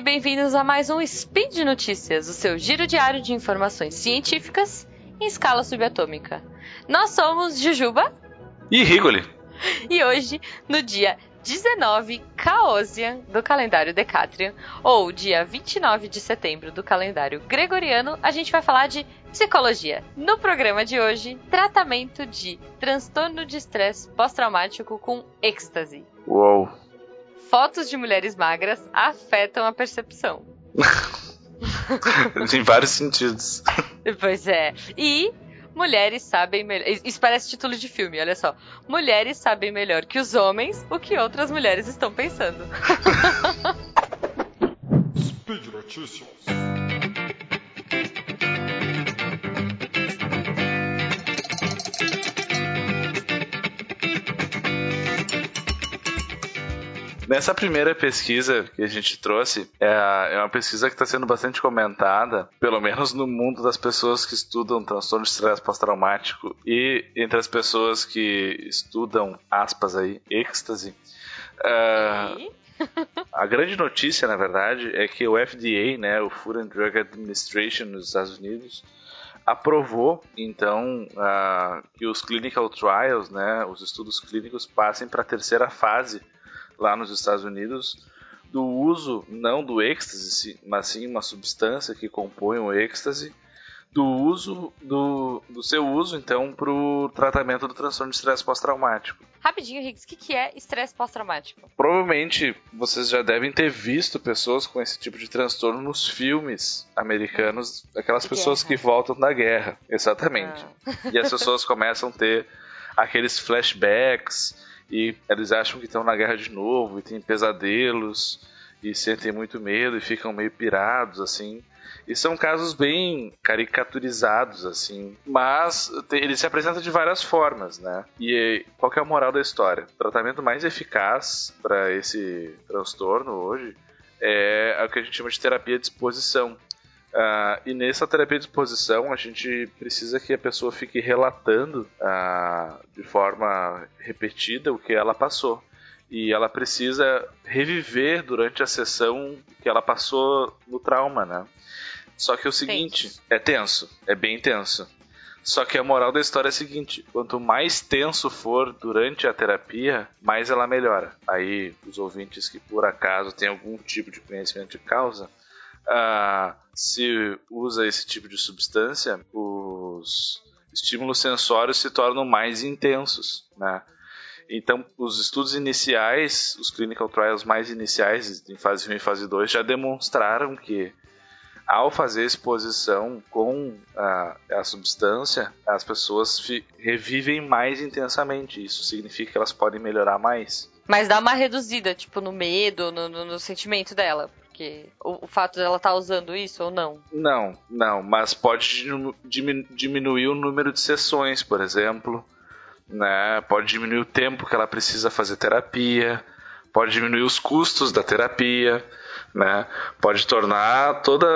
bem-vindos a mais um Speed Notícias, o seu giro diário de informações científicas em escala subatômica. Nós somos Jujuba e Rigoli. E hoje, no dia 19 Caosian do calendário Decatrian, ou dia 29 de setembro do calendário Gregoriano, a gente vai falar de psicologia. No programa de hoje, tratamento de transtorno de estresse pós-traumático com êxtase. Uou! Fotos de mulheres magras afetam a percepção. em vários sentidos. Pois é. E mulheres sabem melhor. Isso parece título de filme, olha só. Mulheres sabem melhor que os homens o que outras mulheres estão pensando. Speed Notícias. Nessa primeira pesquisa que a gente trouxe, é, é uma pesquisa que está sendo bastante comentada, pelo menos no mundo das pessoas que estudam transtorno de estresse pós-traumático e entre as pessoas que estudam, aspas aí, êxtase. Uh, a grande notícia, na verdade, é que o FDA, né, o Food and Drug Administration nos Estados Unidos, aprovou então uh, que os clinical trials, né, os estudos clínicos passem para a terceira fase lá nos Estados Unidos do uso não do êxtase, mas sim uma substância que compõe o êxtase, do uso do, do seu uso então para o tratamento do transtorno de estresse pós-traumático. Rapidinho, Riggs, o que, que é estresse pós-traumático? Provavelmente vocês já devem ter visto pessoas com esse tipo de transtorno nos filmes americanos, aquelas pessoas que voltam da guerra, exatamente. Ah. E as pessoas começam a ter aqueles flashbacks e eles acham que estão na guerra de novo e têm pesadelos e sentem muito medo e ficam meio pirados assim. E são casos bem caricaturizados, assim. Mas ele se apresenta de várias formas, né? E qual é a moral da história? O tratamento mais eficaz para esse transtorno hoje é o que a gente chama de terapia de exposição. Uh, e nessa terapia de exposição, a gente precisa que a pessoa fique relatando uh, de forma repetida o que ela passou. E ela precisa reviver durante a sessão que ela passou no trauma, né? Só que é o seguinte, é tenso, é bem tenso. Só que a moral da história é a seguinte: quanto mais tenso for durante a terapia, mais ela melhora. Aí, os ouvintes que por acaso têm algum tipo de conhecimento de causa, se usa esse tipo de substância, os estímulos sensórios se tornam mais intensos, né? Então, os estudos iniciais, os clinical trials mais iniciais, em fase 1 e fase 2, já demonstraram que ao fazer exposição com a, a substância, as pessoas revivem mais intensamente. Isso significa que elas podem melhorar mais. Mas dá uma reduzida, tipo, no medo, no, no, no sentimento dela porque o, o fato dela estar tá usando isso ou não? Não, não, mas pode diminuir o número de sessões, por exemplo, né? Pode diminuir o tempo que ela precisa fazer terapia, pode diminuir os custos da terapia né? Pode tornar toda,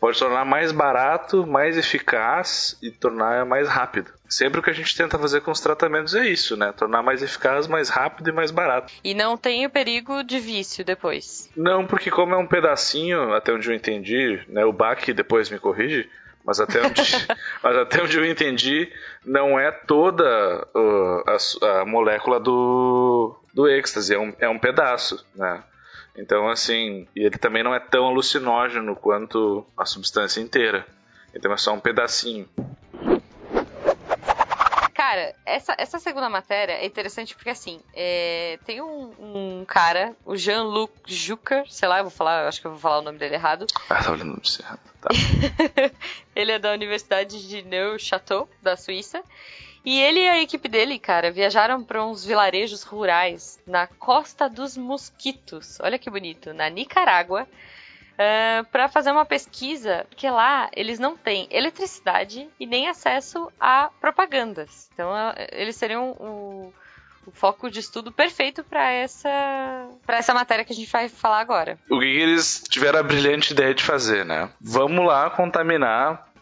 pode tornar mais barato, mais eficaz e tornar mais rápido. Sempre o que a gente tenta fazer com os tratamentos é isso, né? Tornar mais eficaz, mais rápido e mais barato. E não tem o perigo de vício depois? Não, porque como é um pedacinho, até onde eu entendi, né? O Bach depois me corrige, mas até onde, mas até onde eu entendi, não é toda uh, a, a, molécula do, do êxtase, é um, é um pedaço, né? Então, assim, ele também não é tão alucinógeno quanto a substância inteira. Então é só um pedacinho. Cara, essa, essa segunda matéria é interessante porque, assim, é, tem um, um, cara, o Jean-Luc Jucker, sei lá, eu vou falar, acho que eu vou falar o nome dele errado. Ah, tá olhando de errado. Tá. ele é da Universidade de Neuchâtel, da Suíça. E ele e a equipe dele, cara, viajaram para uns vilarejos rurais na Costa dos Mosquitos. Olha que bonito, na Nicarágua. Uh, ah, para fazer uma pesquisa, porque lá eles não têm eletricidade e nem acesso a propagandas. Então, uh, eles seriam o, o, foco de estudo perfeito para essa para essa matéria que a gente vai falar agora. O que eles tiveram a brilhante ideia de fazer, né? Vamos lá contaminar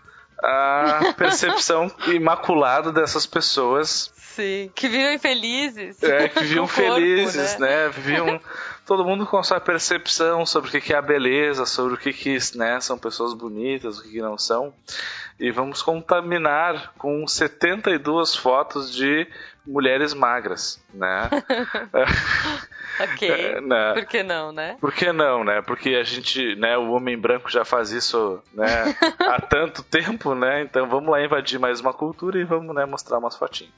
a percepção imaculada dessas pessoas. Sim, que viviam felizes. É, que viviam felizes, corpo, né? né? Viviam todo mundo com a sua percepção sobre o que é a beleza, sobre o que, que né, são pessoas bonitas, o que, que não são. E vamos contaminar com 72 fotos de mulheres magras, né? ok. É, né? Por que não, né? Por que não, né? Porque a gente, né, o homem branco já faz isso, né, há tanto tempo, né? Então vamos lá invadir mais uma cultura e vamos, né, mostrar umas fotinhas.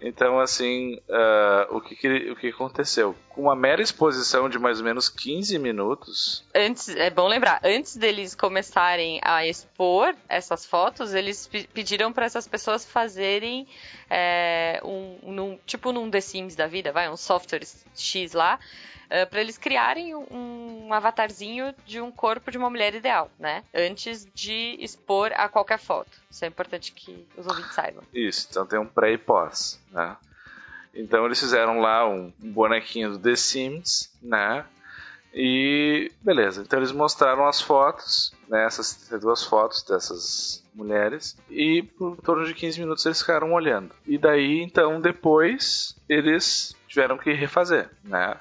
Então, assim, uh, o, que, que, o que aconteceu? Com uma mera exposição de mais ou menos 15 minutos. Antes, é bom lembrar, antes deles começarem a expor essas fotos, eles pediram para essas pessoas fazerem é, um, num, tipo num The Sims da vida, vai, um software X lá, eh, para eles criarem um, um, avatarzinho de um corpo de uma mulher ideal, né? Antes de expor a qualquer foto. Isso é importante que os ouvintes saibam. Isso, então tem um pré e pós, né? Então eles fizeram lá um bonequinho do The Sims, né? E beleza, então eles mostraram as fotos, né, essas duas fotos dessas mulheres, e por torno de 15 minutos eles ficaram olhando. E daí, então, depois eles tiveram que refazer, né?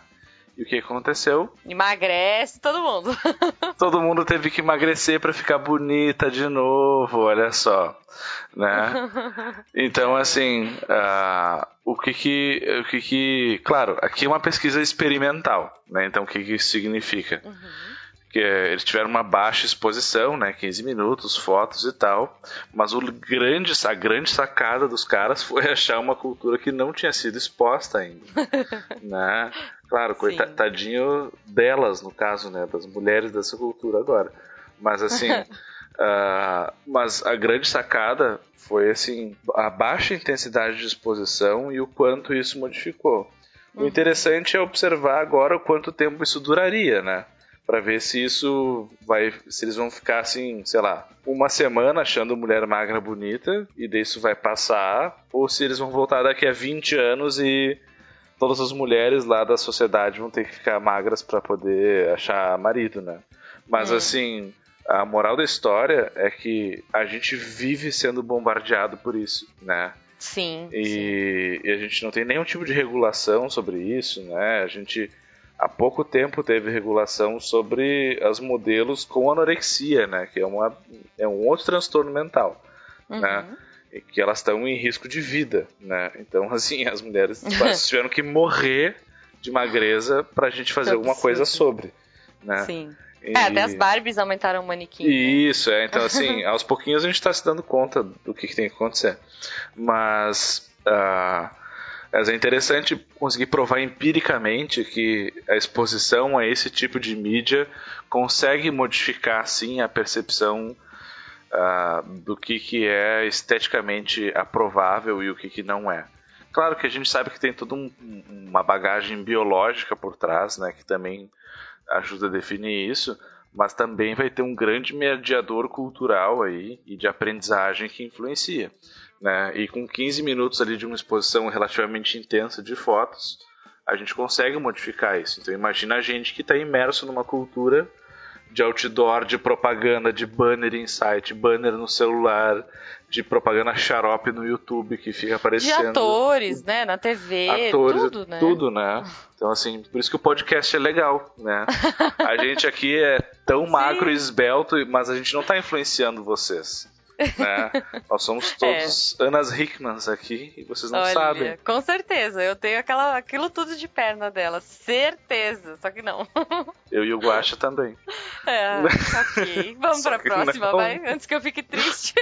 E o que aconteceu? Emagrece todo mundo. todo mundo teve que emagrecer para ficar bonita de novo, olha só, né? Então assim, uh, o que que, o que que, claro, aqui é uma pesquisa experimental, né? Então o que que isso significa? Uhum que eles tiveram uma baixa exposição, né, 15 minutos, fotos e tal, mas o grande, a grande sacada dos caras foi achar uma cultura que não tinha sido exposta ainda, né? Claro, coitadinho delas, no caso, né? Das mulheres dessa cultura agora. Mas assim. uh, mas a grande sacada foi assim a baixa intensidade de exposição e o quanto isso modificou. Uhum. O interessante é observar agora o quanto tempo isso duraria, né? Para ver se isso vai. Se eles vão ficar assim, sei lá, uma semana achando mulher magra bonita e disso vai passar, ou se eles vão voltar daqui a 20 anos e todas as mulheres lá da sociedade vão ter que ficar magras para poder achar marido, né? Mas é. assim, a moral da história é que a gente vive sendo bombardeado por isso, né? Sim. E, sim. e, a gente não tem nenhum tipo de regulação sobre isso, né? A gente há pouco tempo teve regulação sobre as modelos com anorexia, né? Que é, uma, é um outro transtorno mental, né? uhum. né? que elas estão em risco de vida, né? Então, assim, as mulheres tiveram que morrer de magreza pra gente fazer alguma coisa sobre, né? Sim. E... É, até as Barbies aumentaram o manequim. Né? Isso, é. Então, assim, aos pouquinhos a gente tá se dando conta do que, que tem que acontecer. Mas... Uh, é interessante conseguir provar empiricamente que a exposição a esse tipo de mídia consegue modificar, sim, a percepção uh, do que, que é esteticamente aprovável e o que, que não é. Claro que a gente sabe que tem toda um, uma bagagem biológica por trás, né, que também ajuda a definir isso, mas também vai ter um grande mediador cultural aí e de aprendizagem que influencia. Né? E com 15 minutos ali de uma exposição relativamente intensa de fotos, a gente consegue modificar isso. Então imagina a gente que está imerso numa cultura de outdoor, de propaganda, de banner em site, banner no celular, de propaganda xarope no YouTube que fica aparecendo. De atores, né? Na TV, atores, tudo, né? Tudo, né? Então, assim, por isso que o podcast é legal, né? A gente aqui é tão Sim. magro e esbelto, mas a gente não está influenciando vocês. Né? Nós somos todos é. Anas Hickmans aqui e vocês não Olha, sabem. Com certeza, eu tenho aquela, aquilo tudo de perna dela, certeza, só que não. Eu e o Guacha também. É, ok. Vamos pra próxima, não. vai, antes que eu fique triste.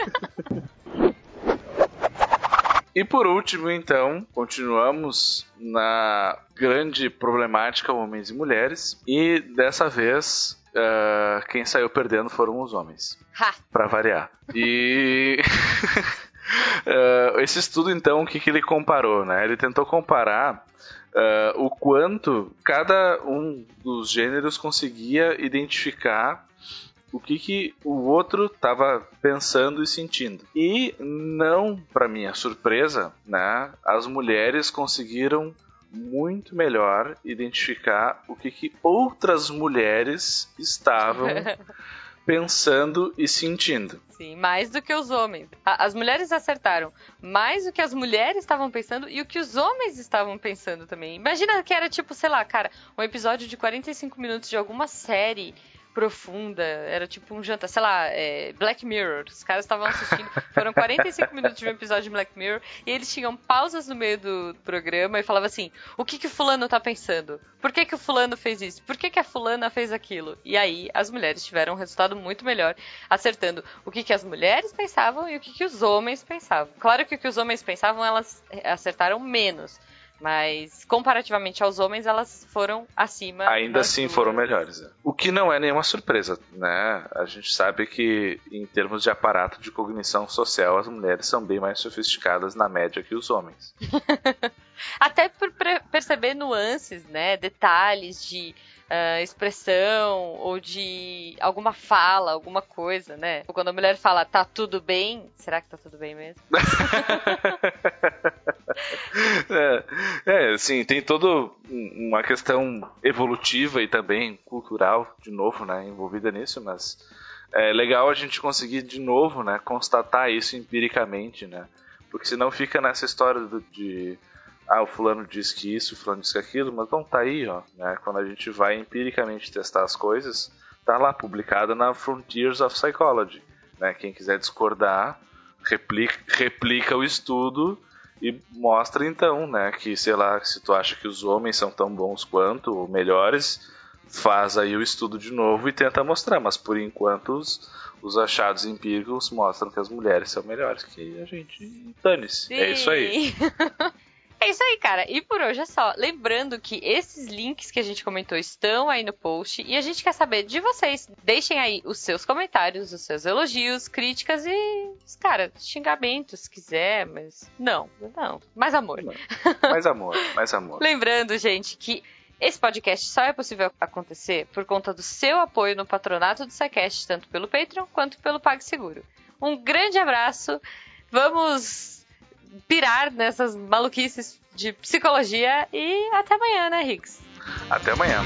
E por último, então, continuamos na grande problemática homens e mulheres. E dessa vez uh, quem saiu perdendo foram os homens. Para variar. E. uh, esse estudo, então, o que, que ele comparou? Né? Ele tentou comparar uh, o quanto cada um dos gêneros conseguia identificar o que, que o outro estava pensando e sentindo. E não, para minha surpresa, né, as mulheres conseguiram muito melhor identificar o que, que outras mulheres estavam pensando e sentindo. Sim, mais do que os homens. As mulheres acertaram mais do que as mulheres estavam pensando e o que os homens estavam pensando também. Imagina que era tipo, sei lá, cara, um episódio de 45 minutos de alguma série profunda, era tipo um jantar, sei lá, é, Black Mirror. Os caras estavam assistindo, foram 45 minutos de um episódio de Black Mirror e eles tinham pausas no meio do programa e falavam assim: o que que o fulano tá pensando? Por que que o fulano fez isso? Por que que a fulana fez aquilo? E aí as mulheres tiveram um resultado muito melhor, acertando o que que as mulheres pensavam e o que que os homens pensavam. Claro que o que os homens pensavam, elas acertaram menos. Mas, comparativamente aos homens, elas foram acima. Ainda assim duas. foram melhores. É. O que não é nenhuma surpresa, né? A gente sabe que, em termos de aparato de cognição social, as mulheres são bem mais sofisticadas na média que os homens. Até por perceber nuances, né? Detalhes de uh, expressão ou de alguma fala, alguma coisa, né? Quando a mulher fala tá tudo bem, será que tá tudo bem mesmo? é, é, sim, tem toda uma questão evolutiva e também cultural, de novo, né, envolvida nisso, mas é legal a gente conseguir de novo, né, constatar isso empiricamente, né? Porque senão fica nessa história do, de ah, o fulano diz que isso, o fulano diz que aquilo, mas não tá aí, ó, né? Quando a gente vai empiricamente testar as coisas, tá lá publicada na Frontiers of Psychology, né? Quem quiser discordar, replica, replica o estudo e mostra então, né, que sei lá, se tu acha que os homens são tão bons quanto ou melhores, faz aí o estudo de novo e tenta mostrar, mas por enquanto os, os achados empíricos mostram que as mulheres são melhores que a gente. Dane-se. É isso aí. É isso aí, cara. E por hoje é só. Lembrando que esses links que a gente comentou estão aí no post e a gente quer saber de vocês. Deixem aí os seus comentários, os seus elogios, críticas e, cara, xingamentos se quiser, mas não, não. Mais amor. Não. Mais amor, mais amor. Lembrando, gente, que esse podcast só é possível acontecer por conta do seu apoio no patronato do SciCast, tanto pelo Patreon quanto pelo PagSeguro. Um grande abraço. Vamos pirar nessas maluquices de psicologia e até amanhã, né, Riggs? Até amanhã.